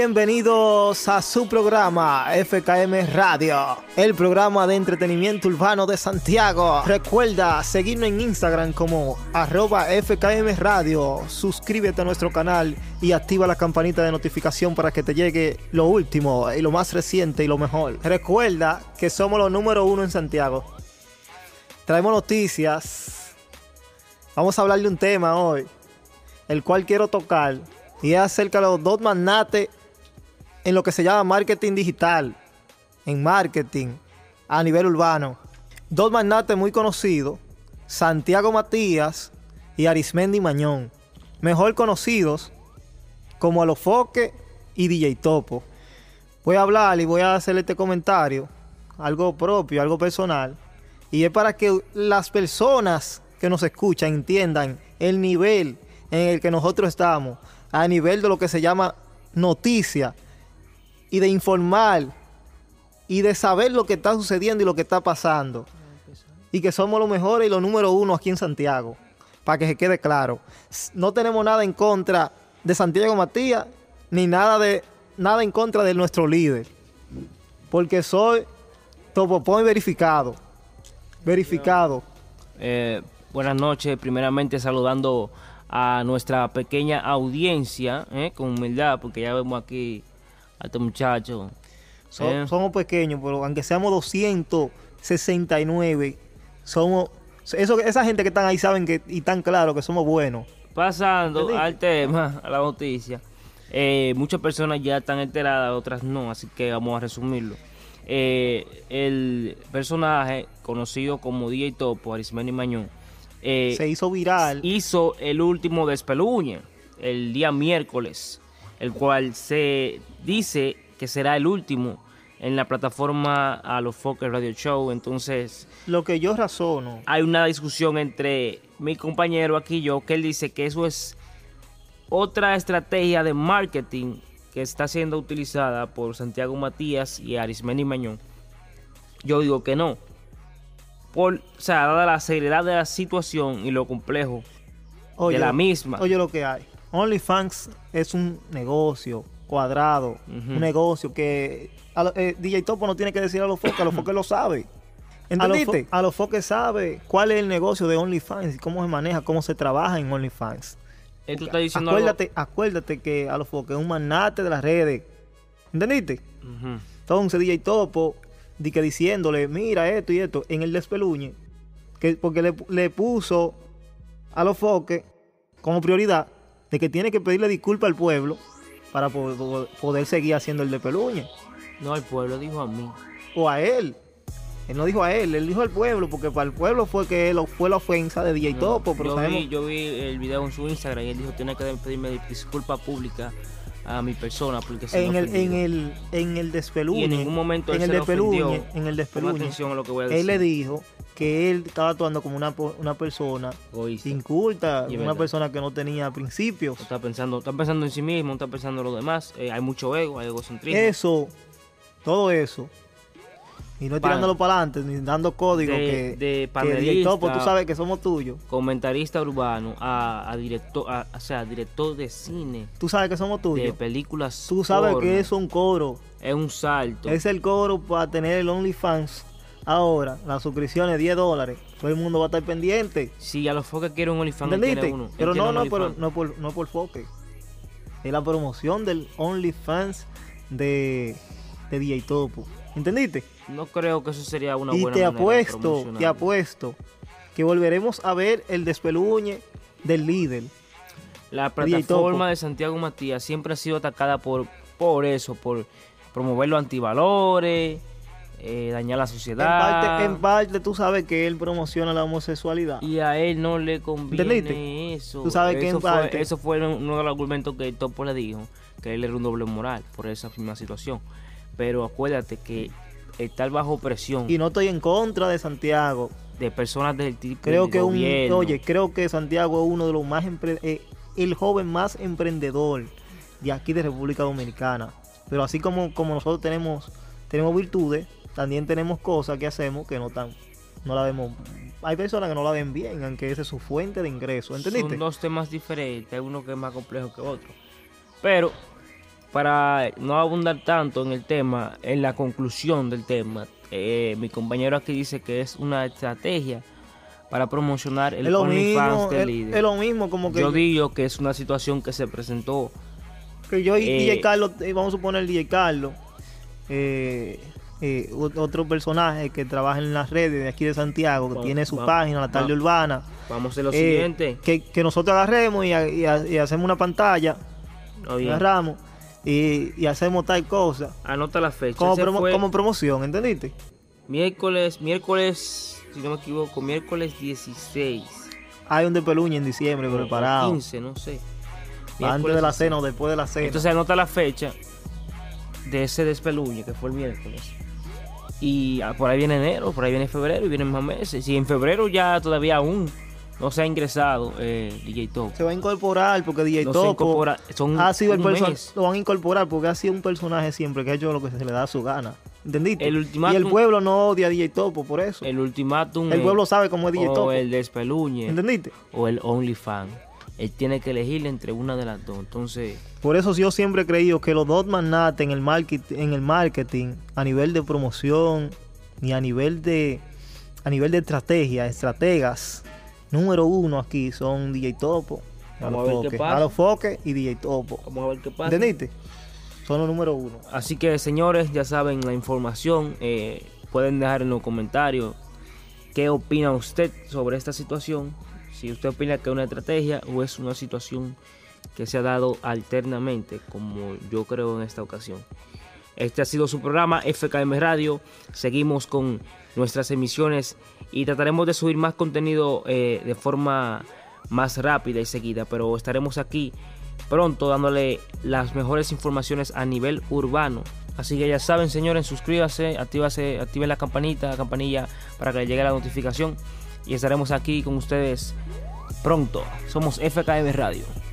Bienvenidos a su programa FKM Radio, el programa de entretenimiento urbano de Santiago. Recuerda seguirnos en Instagram como arroba FKM Radio, suscríbete a nuestro canal y activa la campanita de notificación para que te llegue lo último y lo más reciente y lo mejor. Recuerda que somos los número uno en Santiago. Traemos noticias. Vamos a hablar de un tema hoy, el cual quiero tocar y es acerca de los dos magnates en lo que se llama marketing digital, en marketing a nivel urbano. Dos magnates muy conocidos, Santiago Matías y Arismendi Mañón, mejor conocidos como Alofoque y DJ Topo. Voy a hablar y voy a hacer este comentario, algo propio, algo personal, y es para que las personas que nos escuchan entiendan el nivel en el que nosotros estamos a nivel de lo que se llama noticia y de informar y de saber lo que está sucediendo y lo que está pasando. Y que somos los mejores y los número uno aquí en Santiago. Para que se quede claro. No tenemos nada en contra de Santiago Matías, ni nada, de, nada en contra de nuestro líder. Porque soy Topopón verificado. Verificado. Eh, buenas noches. Primeramente saludando a nuestra pequeña audiencia, eh, con humildad, porque ya vemos aquí a este muchacho. Eh. Somos pequeños, pero aunque seamos 269, somos... Eso, esa gente que están ahí saben que y tan claro que somos buenos. Pasando al tema, a la noticia. Eh, muchas personas ya están enteradas, otras no, así que vamos a resumirlo. el personaje conocido como DJ Topo, Arismendi Mañón, eh, se hizo viral. Hizo el último despeluñe el día miércoles, el cual se dice que será el último en la plataforma a los Focus Radio Show. Entonces, lo que yo razono, hay una discusión entre mi compañero aquí y yo, que él dice que eso es otra estrategia de marketing que está siendo utilizada por Santiago Matías y Arismendi Mañón. Yo digo que no por, o sea, dada la seriedad de la situación y lo complejo de la misma. Oye lo que hay. OnlyFans es un negocio cuadrado, un negocio que eh, DJ Topo no tiene que decir a los foques, a los foques lo sabe. ¿Entendiste? A los, foques sabe cuál es el negocio de OnlyFans, cómo se maneja, cómo se trabaja en OnlyFans. acuérdate, acuérdate que a los foques es un magnate de las redes. ¿Entendiste? Entonces DJ Topo di que diciéndole, mira esto y esto, en el despeluñe, que, porque le, puso a los foques como prioridad de que tiene que pedirle disculpas al pueblo para poder, seguir haciendo el despeluñe. No, el pueblo dijo a mí. O a él. Él no dijo a él, él dijo al pueblo, porque para el pueblo fue que él, fue la ofensa de DJ Topo. Pero yo, vi, yo vi el video en su Instagram y él dijo, tiene que pedirme disculpa pública a mi persona porque en el, en el en el despeluñe en ningún momento en el despeluñe en el despeluñe atención a lo que voy a decir. él le dijo que él estaba actuando como una, una persona inculta una persona que no tenía principios está pensando está pensando en sí mismo está pensando en lo demás eh, hay mucho ego hay egocentrismo eso todo eso y no tirándolo para adelante, ni dando código de, que, de panelista, pues tú sabes que somos tuyos. Comentarista urbano, a, director, o sea, director de cine. Tú sabes que somos tuyos. De películas. Tú sabes que es un coro. Es un salto. Es el coro para tener el OnlyFans. Ahora, las suscripciones 10 dólares. Todo el mundo va a estar pendiente. Si a los foques quieren un OnlyFans, ¿Entendiste? uno. Pero no, no, pero no por, no por foque. Es la promoción del OnlyFans de, de DJ Topo. ¿Entendiste? No creo que eso sería una y buena te apuesto, te apuesto que volveremos a ver el despeluñe del líder. La plataforma de Santiago Matías siempre ha sido atacada por, por eso, por promover los antivalores, eh, dañar la sociedad. En parte, tú sabes que él promociona la homosexualidad. Y a él no le conviene eso. Tú sabes que eso fue, Eso fue uno de los argumentos que Topo le dijo, que él era un doble moral por esa misma situación. Pero acuérdate que estar bajo presión. Y no estoy en contra de Santiago. De personas del tipo creo que Un, oye, creo que Santiago es uno de los más eh, el joven más emprendedor de aquí de República Dominicana. Pero así como, como nosotros tenemos, tenemos virtudes, también tenemos cosas que hacemos que no tan, no la vemos. Hay personas que no la ven bien, aunque esa es su fuente de ingreso. ¿Entendiste? Son dos temas diferentes, uno que es más complejo que otro. Pero para no abundar tanto en el tema, en la conclusión del tema, eh, mi compañero aquí dice que es una estrategia para promocionar el OnlyFans del líder. Es lo mismo como que... Yo digo que es una situación que se presentó. Que yo y eh, DJ Carlos, eh, vamos a suponer DJ Carlos, eh, eh, otro personaje que trabaja en las redes de aquí de Santiago, que tiene su página, la tarde urbana. Vamos a hacer lo siguiente. Que, nosotros agarremos y, hacemos una pantalla, agarramos y, hacemos tal cosa. Anota la fecha. Como, promoción, ¿entendiste? Miércoles, miércoles, si no me equivoco, miércoles 16. Hay un despeluñe en diciembre preparado. 15, no sé. Antes de la cena o después de la cena. Entonces anota la fecha de ese despeluñe que fue el miércoles. Y ah, por ahí viene enero, por ahí viene febrero y vienen más meses. Y en febrero ya todavía aún no se ha ingresado eh, DJ Topo. Se va a incorporar porque DJ no Topo ha sido el personaje. Lo van a incorporar porque ha sido un personaje siempre que ha hecho lo que se le da a su gana. ¿Entendiste? El y el pueblo no odia a DJ Topo por eso. El ultimátum. El pueblo sabe cómo es DJ Topo. O el despeluñe. ¿Entendiste? O el OnlyFans. Él tiene que elegir entre una de las dos. Entonces. Por eso yo siempre he creído que los dos magnates en el marketing, en el marketing, a nivel de promoción y a nivel de a nivel de estrategia, estrategas, número uno aquí son DJ Topo, Vamos a, ver qué pasa. a los Foques y DJ Topo. Vamos a ver qué pasa. ¿Entendiste? Son los número uno. Así que señores, ya saben la información. Eh, pueden dejar en los comentarios qué opina usted sobre esta situación. Si usted opina que es una estrategia o es una situación que se ha dado alternamente, como yo creo en esta ocasión. Este ha sido su programa FKM Radio. Seguimos con nuestras emisiones y trataremos de subir más contenido eh, de forma más rápida y seguida, pero estaremos aquí pronto dándole las mejores informaciones a nivel urbano. Así que ya saben, señores, suscríbanse, actívase, activen la campanita, la campanilla para que le llegue la notificación y estaremos aquí con ustedes pronto. Somos FKM Radio.